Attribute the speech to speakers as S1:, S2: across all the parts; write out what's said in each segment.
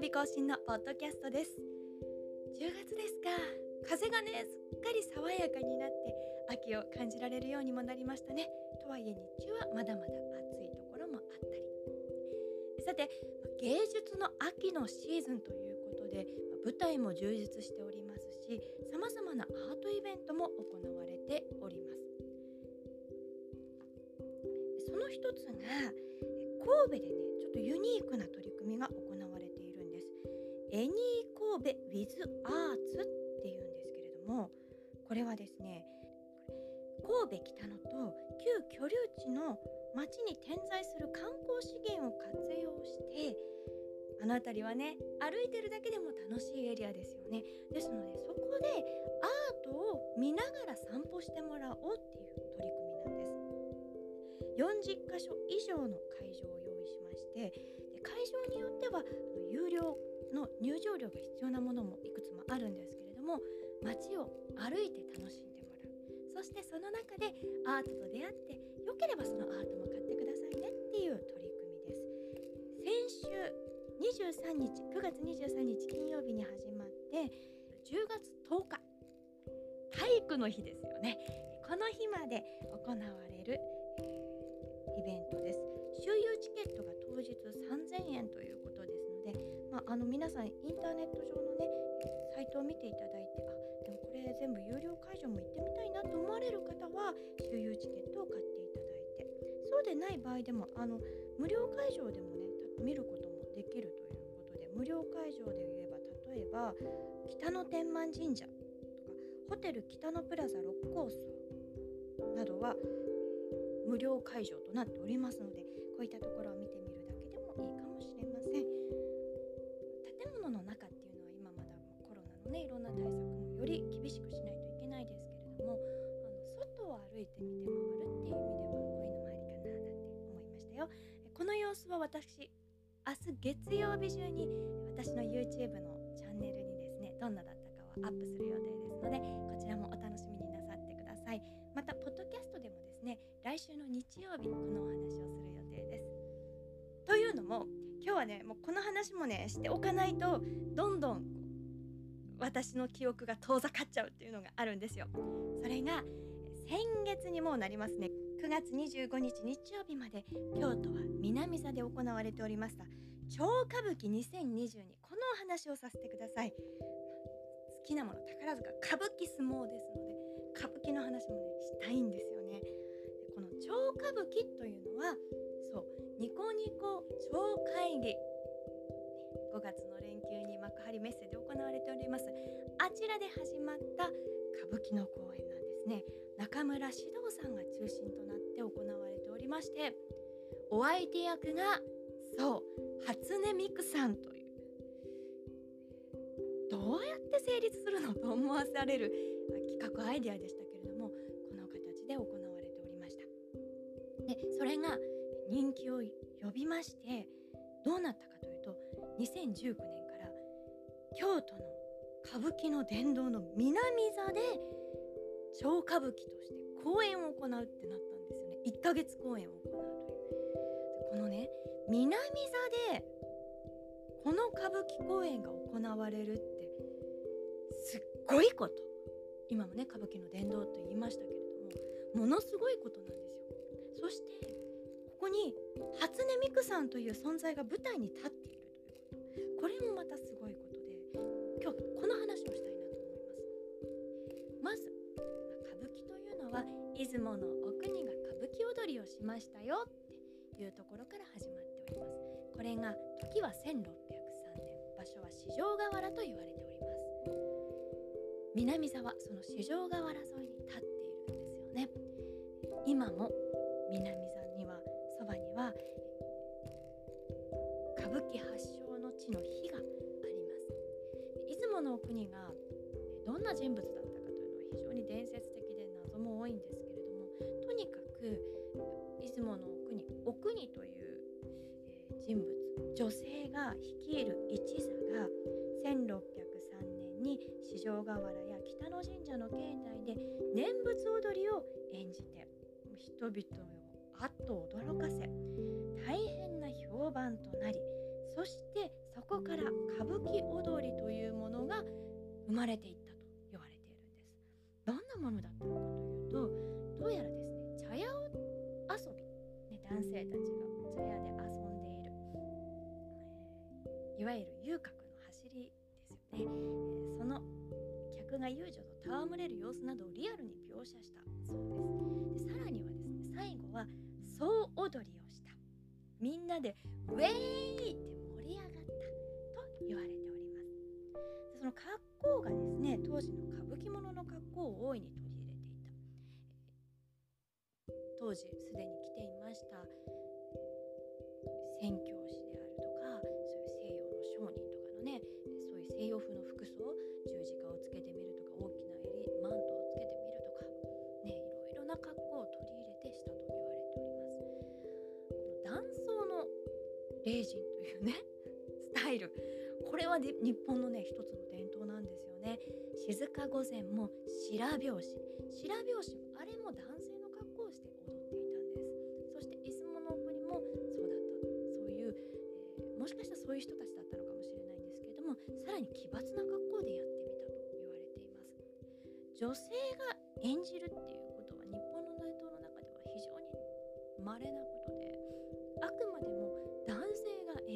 S1: 曜日更新のポッドキャストです。10月ですか風がねすっかり爽やかになって秋を感じられるようにもなりましたね。とはいえ日中はまだまだ暑いところもあったり。さて芸術の秋のシーズンということで舞台も充実しておりますしさまざまなアートイベントも行われております。その一つが神戸でねちょっとユニークな取り組みが行われているんですエニー神戸 with アーツっていうんですけれどもこれはですね神戸北野と旧居留地の町に点在する観光資源を活用してあの辺りはね歩いてるだけでも楽しいエリアですよね。ですのでそこでアートを見ながら散歩してもらおうっていう取り組みなんです。40箇所以上の会場を用意しまして会場によっては有料の入場料が必要なものもいくつもあるんですけれども街を歩いて楽しんでもらう。そしてその中でアートと出会ってよければそのアートも買ってくださいねっていう取り組みです。先週23日9月23日金曜日に始まって10月10日体育の日ですよね。この日まで行われる、えイベントです。周遊チケットが当日3000円ということですので、まあ、あの皆さんインターネット上のねサイトを見ていただいてあでもこれ全部有料会場も行ってみたいなと思われる方は周遊チケットを買っていただいて。そうでない場合でもあの無料会場でもね見ることもできるということで無料会場で言えば例えば北野天満神社とかホテル北野プラザ六甲荘などは無料会場となっておりますのでこういったところを見て私明日月曜日中に私の YouTube のチャンネルにですねどんなだったかをアップする予定ですのでこちらもお楽しみになさってください。またポッドキャストでもですね来週の日曜日このお話をする予定です。というのも今日はねもうこの話もねしておかないとどんどん私の記憶が遠ざかっちゃうっていうのがあるんですよ。それが先月にもなりますね。9月25日日曜日まで京都は南座で行われておりました。超歌舞伎2022このお話をさせてください。好きなもの宝塚。歌舞伎相撲ですので歌舞伎の話もねしたいんですよね。この超歌舞伎というのはそうニコニコ超会議。5月の連休に幕張メッセで行われております。あちらで始まった歌舞伎の公演なんです。ね中村獅童さんが中心となって行われておりましてお相手役がそう初音ミクさんというどうやって成立するのと思わされる企画アイデアでしたけれどもこの形で行われておりました。でそれが人気を呼びましてどうなったかというと2019年から京都の歌舞伎の殿堂の南座で超歌舞伎として公演を行うってなったんですよね。1ヶ月公演を行うという。このね南座でこの歌舞伎公演が行われるってすっごいこと。今もね歌舞伎の殿堂と言いましたけれどもものすごいことなんですよ。そしてここに初音ミクさんという存在が舞台に立っているということ。これもまたす出雲の奥にが歌舞伎踊りをしましたよっていうところから始まっておりますこれが時は1603年場所は四条河原と言われております。南沢その四条河原沿いに立っているんですよね。今も女性が率いる一座が1603年に四条河原や北野神社の境内で念仏踊りを演じて人々をあっと驚かせ大変な評判となりそしてそこから歌舞伎踊りというものが生まれていったと言われているんです。どんなものだったのかというとどうやらですね茶屋遊び、ね、男性たちが茶屋で、いわゆる遊郭の走りですよね、えー、その客が遊女と戯れる様子などをリアルに描写したそうです。でさらにはですね最後は総踊りをした。みんなでウェイって盛り上がったと言われております。その格好がですね当時の歌舞伎物の格好を大いに取り入れていた。当時すでに着ていました。宣教霊人というね スタイル。これは日本のね一つの伝統なんですよね。静か御前も白拍子。白拍子もあれも男性の格好をして踊っていたんです。そして出雲の国もそうだったそういう、えー、もしかしたらそういう人たちだったのかもしれないんですけれどもさらに奇抜な格好でやってみたと言われています。女性が演じるっていうことは日本の伝統の中では非常に稀な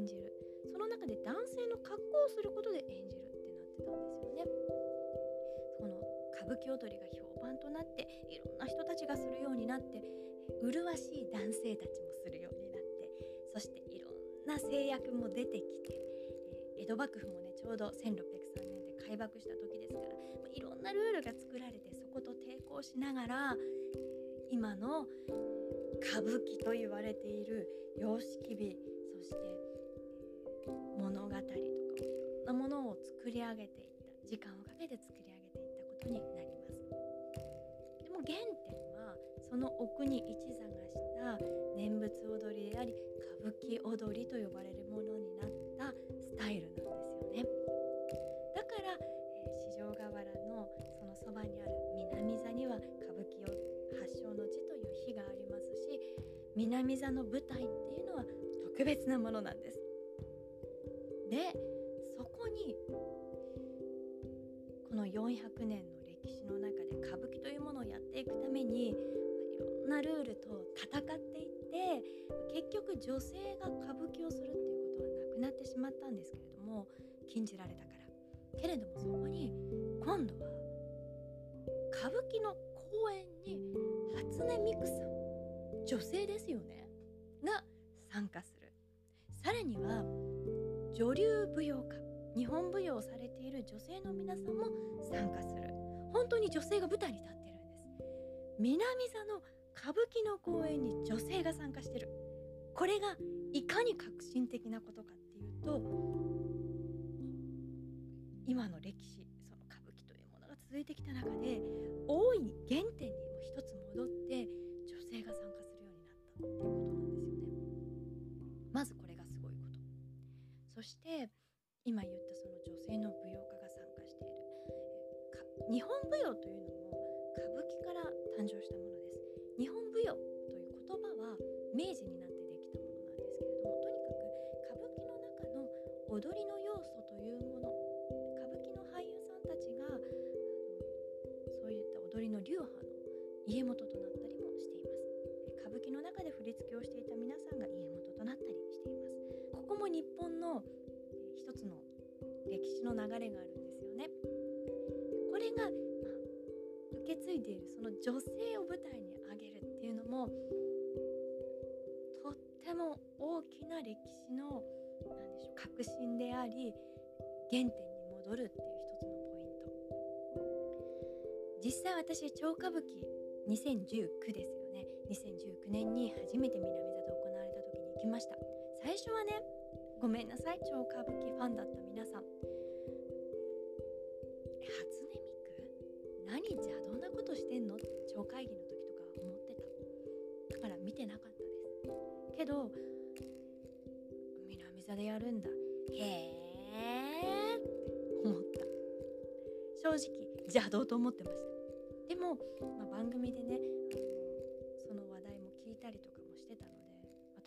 S1: 演じるその中で男性の格好をすることで演じるってなってたんですよね。その歌舞伎踊りが評判となっていろんな人たちがするようになって麗しい男性たちもするようになってそしていろんな制約も出てきて、えー、江戸幕府もねちょうど1603年で開幕した時ですからいろんなルールが作られてそこと抵抗しながら、今の歌舞伎と言われている様式美そして、作り上げていった時間をかけて作り上げていったことになります。でも原点はその奥に一座がした念仏踊りであり歌舞伎踊りと呼ばれるものになったスタイルなんですよね。だから、えー、四条河原のそのそばにある南座には歌舞伎を発祥の地という日がありますし南座の舞台っていうのは特別なものなんです。でそこに400年の歴史の中で歌舞伎というものをやっていくためにいろんなルールと戦っていって結局女性が歌舞伎をするっていうことはなくなってしまったんですけれども禁じられたから。けれどもそこに今度は歌舞伎の公演に初音ミクさん女性ですよねが参加する。さらには女流舞踊家。日本舞踊をされている女性の皆さんも参加する。本当に女性が舞台に立ってるんです。南座の歌舞伎の公演に女性が参加してる。これがいかに革新的なことかっていうと今の歴史その歌舞伎というものが続いてきた中で大いに原点にも一つ戻って女性が参加するようになったっていうことなんですよね。まずこれがすごいこと。そして今言ったその女性の舞踊家が参加している。日本舞踊というのも歌舞伎から誕生したものです。日本舞踊という言葉は明治になってできたものなんですけれどもとにかく歌舞伎の中の踊りの要素というもの歌舞伎の俳優さんたちがそういった踊りの流派の家元となったりもしています。歌舞伎の中で振り付けをしていた皆さんが家元となったりしています。ここも日本の一つの歴史の流れがあるんですよね。これが、受け継いでいるその女性を舞台に上げるっていうのもとっても大きな歴史の何でしょう革新であり原点に戻るっていう一つのポイント。実際私超歌舞伎2019ですよね。2019年に初めて南座で行われた時に行きました。最初はねごめんなさい。超歌舞伎ファンだった皆さん。初音ミク？何邪道なことしてんの？って超会議の時とか思ってた。だから見てなかったです。けど南座でやるんだ。へえって思った。正直邪道と思ってました。でも、まあ、番組でねあのその話題も聞いたりとかもしてたので、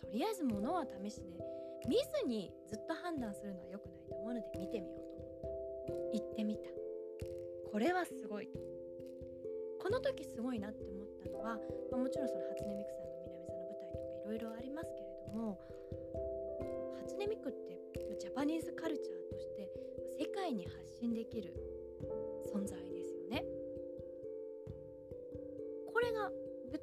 S1: とりあえず物は試しで見ずにずっと判断するのは良くないと思うので見てみようと思った。行ってみた。これはすごい。この時すごいなって思ったのは、まあ、もちろんその初音ミクさんの南座の舞台とかいろいろありますけれども初音ミクってジャパニーズカルチャーとして世界に発信できる存在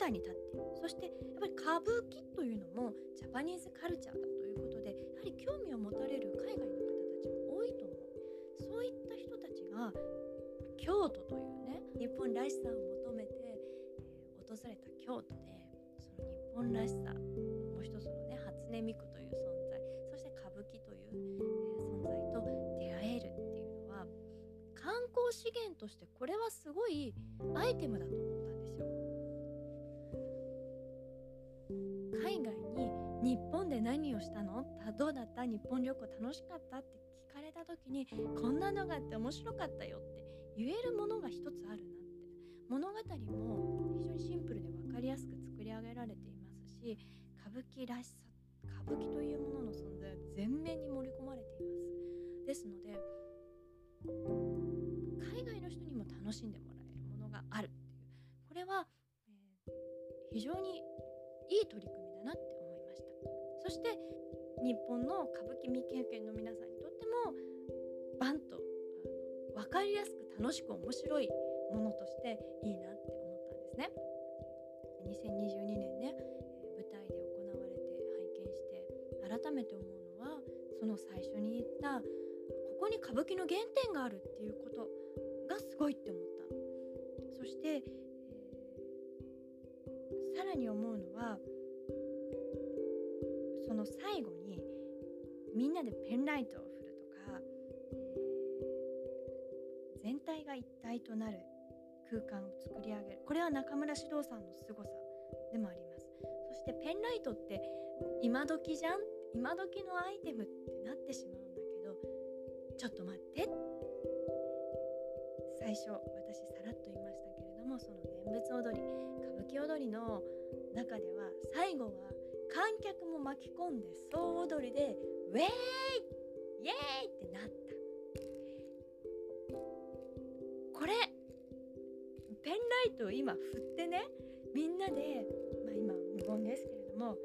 S1: 台に立っている。そしてやっぱり歌舞伎というのもジャパニーズカルチャーだということでやはり興味を持たれる海外の方たちも多いと思う。そういった人たちが京都というね日本らしさを求めて、えー、訪れた京都でその日本らしさもう一つのね初音ミクという存在そして歌舞伎という、え、存在と出会えるっていうのは観光資源としてこれはすごいアイテムだと思っ何をしたの？どうだった？日本旅行楽しかったって聞かれた時にこんなのがあって面白かったよって言えるものが一つあるなって。物語も非常にシンプルで分かりやすく作り上げられていますし歌舞伎らしさ歌舞伎というものの存在は全面に盛り込まれています。ですので海外の人にも楽しんでもらえるものがあるっていうこれは、えー、非常にいい取り組みして日本の歌舞伎未経験の皆さんにとってもバンとあの分かりやすく楽しく面白いものとしていいなって思ったんですね。2022年ね、舞台で行われて拝見して改めて思うのはその最初に言ったここに歌舞伎の原点があるっていうことがすごいって思った。そして、えー、さらに思うのはその最後にみんなでペンライトを振るとか、えー、全体が一体となる空間を作り上げる。これは中村獅童さんの凄さでもあります。そしてペンライトって今時じゃん？今時のアイテムってなってしまうんだけどちょっと待って。最初私さらっと言いましたけれどもその念仏踊り歌舞伎踊りの中では最後は観客も巻き込んで総踊りでウェーイ！イエーイ！ってなった。これペンライトを今振ってねみんなで、まあ、今無言ですけれども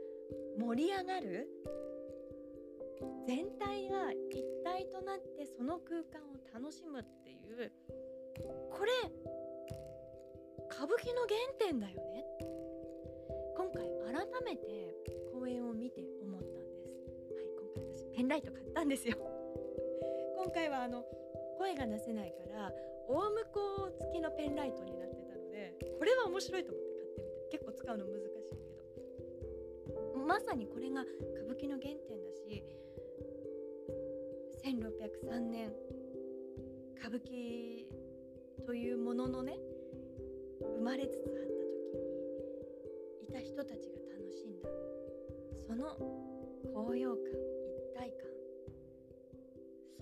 S1: 盛り上がる全体が一体となってその空間を楽しむっていうこれ歌舞伎の原点だよね。今回改めて見て思ったんです。はい今回私ペンライト買ったんですよ。今回はあの声が出せないから大向こう付きのペンライトになってたのでこれは面白いと思って買ってみた。結構使うの難しいけど。まさにこれが歌舞伎の原点だし1603年歌舞伎というもののね生まれつつあった時にいた人たちが楽しんだその高揚感一体感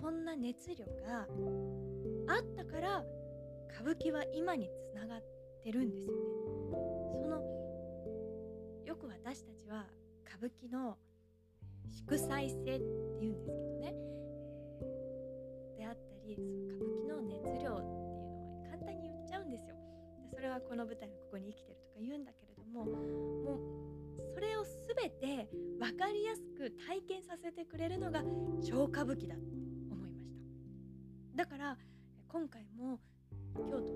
S1: そんな熱量があったから歌舞伎は今につながってるんですよね。そのよく私たちは歌舞伎の祝祭性って言うんですけどね、えー、であったりその歌舞伎の熱量っていうのは簡単に言っちゃうんですよ。それはこの舞台のここに生きてるとか言うんだけれどももうそれを全て分かりやすく体験させてくれるのが超歌舞伎だって思いました。だから今回も京都の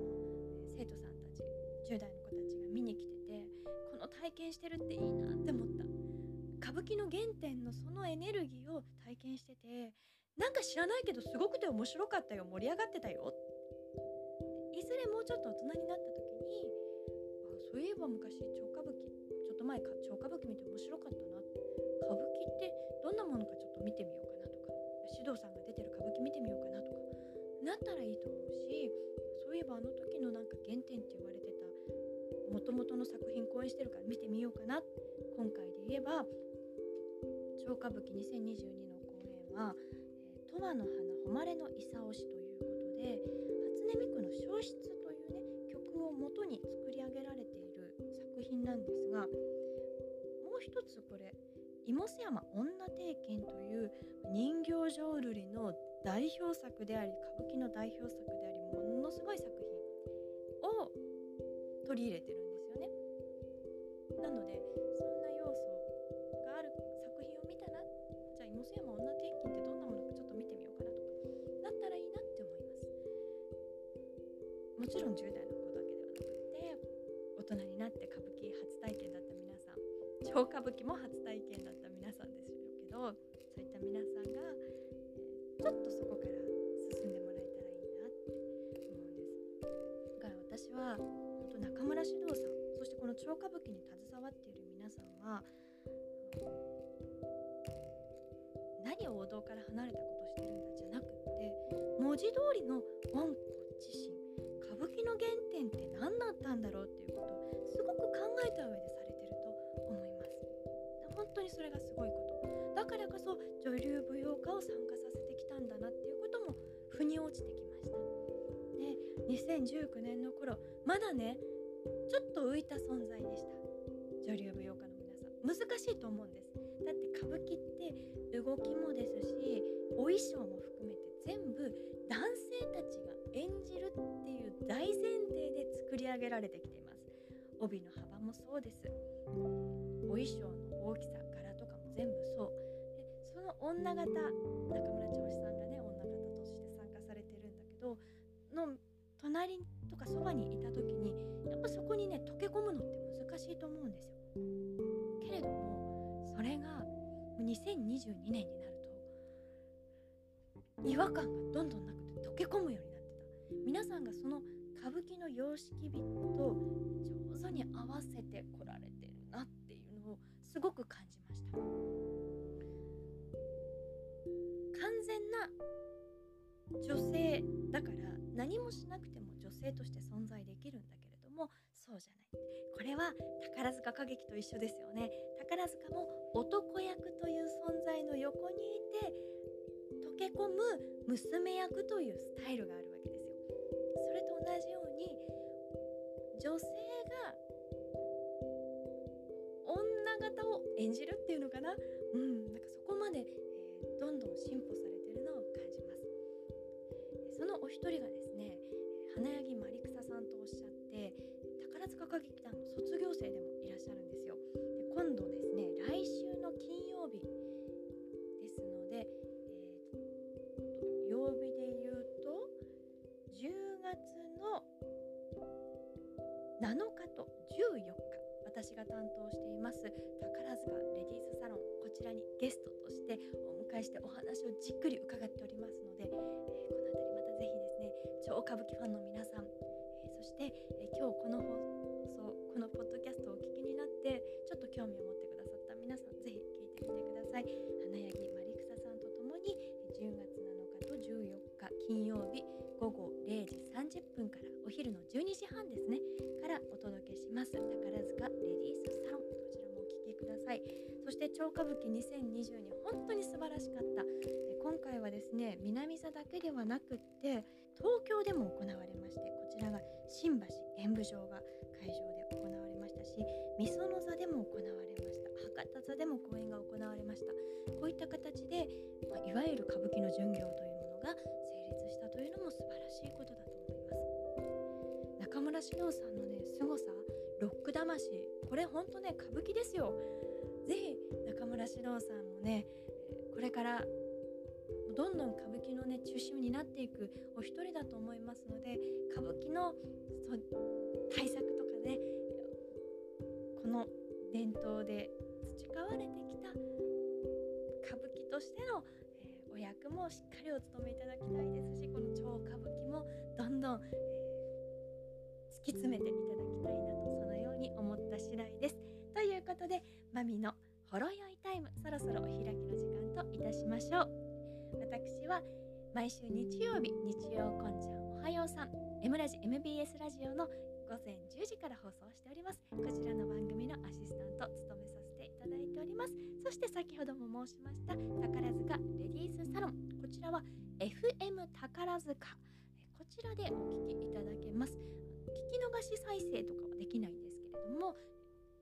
S1: 生徒さんたち10代の子たちが見に来ててこの体験してるっていいなって思った。歌舞伎の原点のそのエネルギーを体験しててなんか知らないけどすごくて面白かったよ盛り上がってたよ。いずれもうちょっと大人になった時にあそういえば昔超歌舞伎ちょっと前か歌舞伎見て面白かったな歌舞伎ってどんなものかちょっと見てみようかなとか。獅童さんが出てる歌舞伎見てみようかなとか。なったらいいと思うしそういえばあの時のなんか原点って言われてたもともとの作品公演してるから見てみようかな今回で言えば超歌舞伎2022の公演は「十、えー、和の花誉れの勲し」ということで初音ミクの「消失」というね曲を元に作り上げられている作品なんですがう一つこれ妹山女帝剣という人形浄瑠璃の代表作であり歌舞伎の代表作でありものすごい作品を取り入れてるんですよね。なのでそんな要素がある作品を見たなじゃあ妹山女帝剣ってどんなものかちょっと見てみようかなとかなったらいいなって思います。もちろんさん超歌舞伎も初体験だった皆さんですけどそういった皆さんが、えー、ちょっとそこから進んでもらえたらいいなって思うんです。だから私は本当中村獅童さんそしてこの超歌舞伎に携わっている皆さんは何を王道から離れたことしてるんだじゃなくって文字通りの温故知新歌舞伎の原点って何だったんだろうっていうことをすごく考えた上当にそれがすごいこと。だからこそ女流舞踊家を参加させてきたんだなっていうことも腑に落ちてきました。で2019年の頃まだねちょっと浮いた存在でした。女流舞踊家の皆さん。難しいと思うんです。だって歌舞伎って動きもですしお衣装も含めて全部男性たちが演じるっていう大前提で作り上げられてきています。帯の幅もそうです。お衣装大きさ柄とかも全部そう。でその女型中村長子さんがね女型として参加されてるんだけどの隣とかそばにいた時にやっぱそこにね溶け込むのって難しいと思うんですよ。けれどもそれが2022年になると違和感がどんどんなくて溶け込むようになってた。皆さんがその歌舞伎の様式美と上手に合わせてこられてすごく感じました。完全な女性だから何もしなくても女性として存在できるんだけれどもそうじゃない。これは宝塚歌劇と一緒ですよね。宝塚も男役という存在の横にいて溶け込む娘役というスタイルがあるわけですよ。それと同じように女性が方を演じるっていうのかな？うんなんかそこまで、えー、どんどん進歩されてるのを感じます。そのお一人がですね花柳マリクサさんとおっしゃって宝塚歌劇団の卒業生でもいらっしゃるんですよ。私が担当しています宝塚レディースサロンこちらにゲストとしてお迎えしてお話をじっくり伺っておりますので、えー、この辺りまた是非ですね超歌舞伎ファンの皆さん、えー、そして、えー、今日この放送このポッドキャストをお聞きになってちょっと興味を持ってくださった皆さん是非聞いてみてください。花柳マリクサさんとともに10月7日と14日金曜日午後0時30分からお昼の12時半ですねからお届けします。宝塚い。そして超歌舞伎2022本当に素晴らしかった。今回はですね南座だけではなくって東京でも行われましてこちらが新橋演舞場が会場で行われましたし御園座でも行われました。博多座でも公演が行われました。こういった形で、まあ、いわゆる歌舞伎の巡業というものが成立したというのも素晴らしいことだと思います。中村獅童さんのね凄さロック魂これほんとね歌舞伎ですよ。是非中村獅童さんもねこれからどんどん歌舞伎のね中心を担っていくお一人だと思いますので歌舞伎の対策とかねこの伝統で培われてきた歌舞伎としてのえお役もしっかりお務めいただきたいですしこの超歌舞伎もどんどん、えー、突き詰めていただきたいなとそのように思った次第です。ということでマミのほろ酔いタイムそろそろお開きの時間といたしましょう。私は毎週日曜日日曜こんちゃんおはようさん M ラジ MBS ラジオの午前10時から放送しております。こちらの番組のアシスタント務めさせていただいております。そして先ほども申しました宝塚レディースサロン。こちらは FM 宝塚。こちらでお聞きいただけます。聞き逃し再生とかはできないんですけれども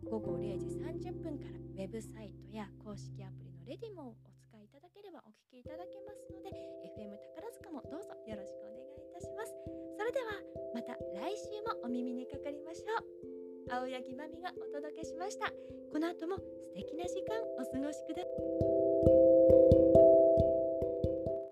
S1: 午後0時30分からウェブサイトや公式アプリのレディモをお使いいただければお聞きいただけますので FM 宝塚もどうぞよろしくお願いいたします。それではまた来週もお耳にかかりましょう。青柳まみがお届けしました。この後も素敵な時間お過ごしください。